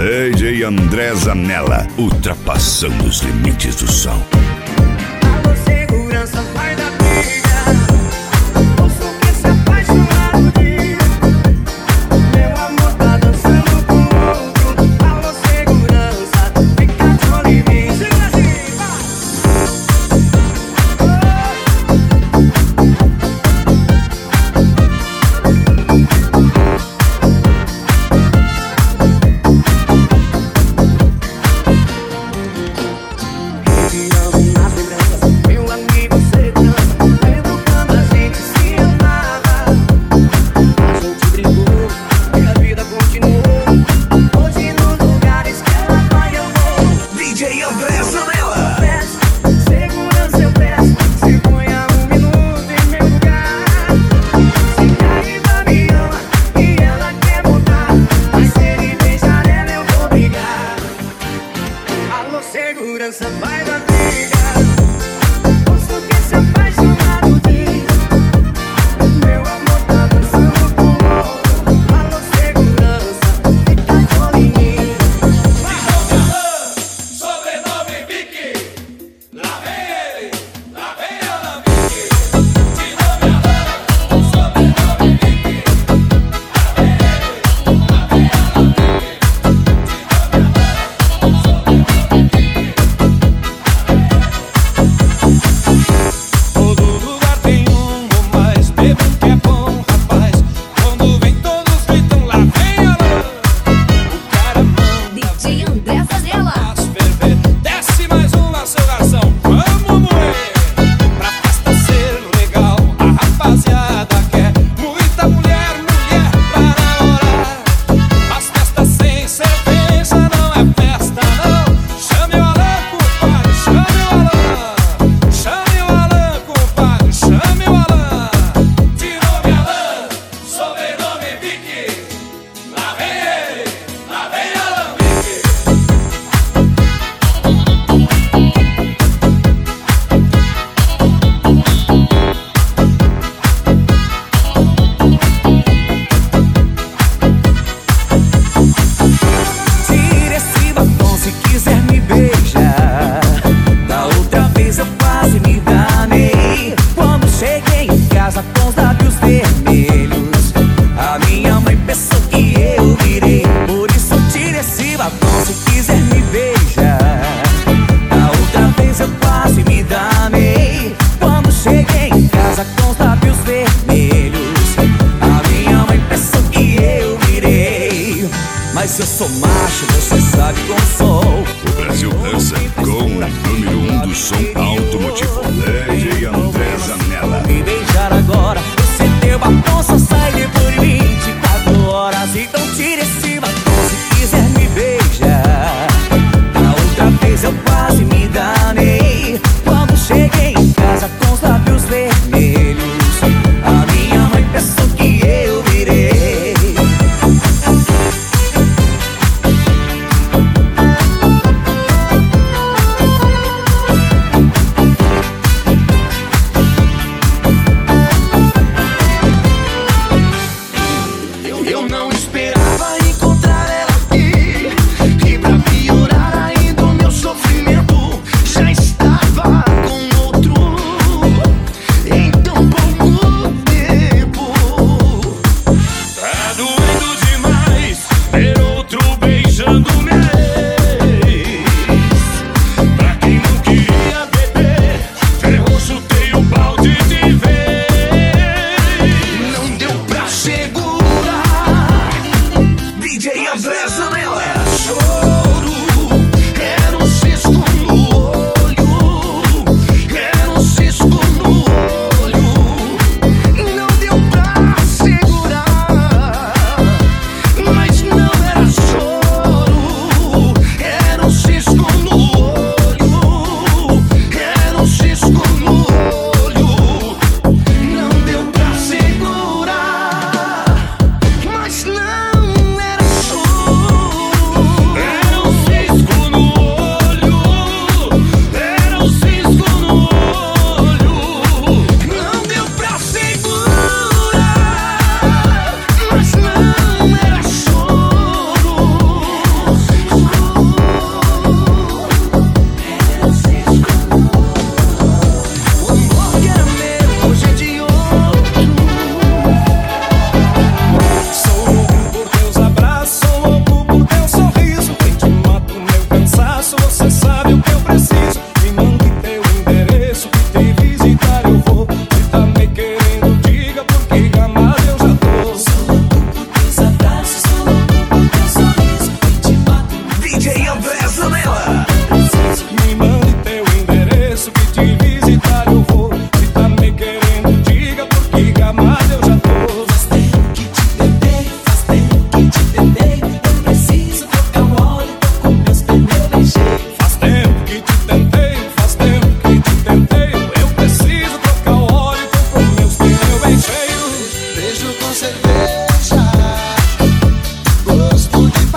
DJ André Zanella, ultrapassando os limites do som. DJ André Zanella. Segurança eu peço, se ponha um minuto em meu lugar. Se cair da minha e ela quer voltar, mas se ele beijar ela eu vou brigar. Alô, segurança, vai na briga. Mas eu sou macho, você sabe com sou. O Brasil dança com o número um do som automotivo. e Andresa Nela. Me beijar agora, você teu batom só sai depois de 24 horas. Então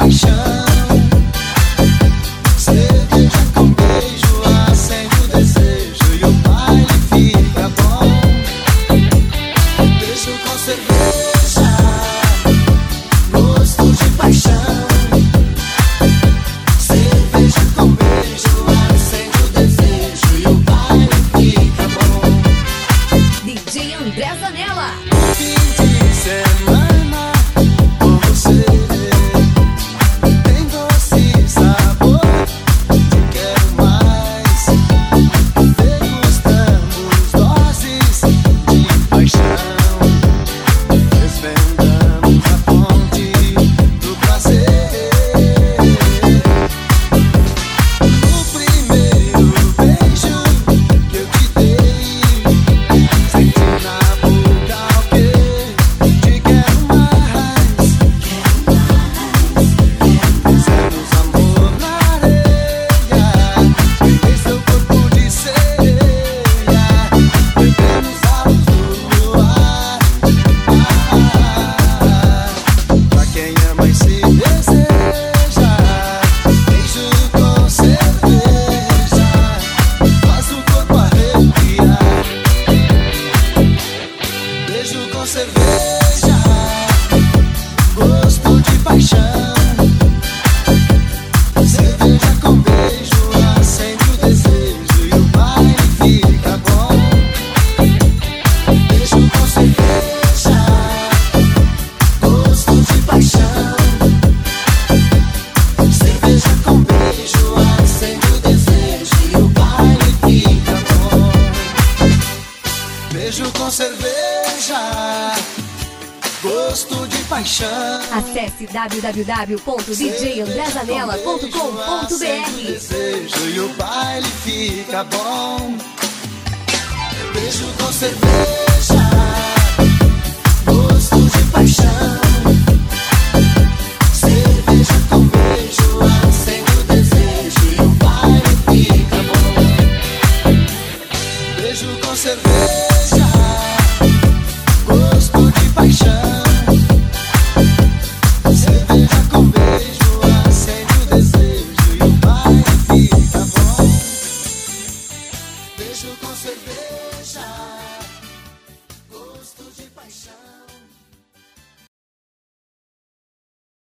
Action. www.djandrezanela.com.br Desejo e o baile fica bom. Beijo com cerveja,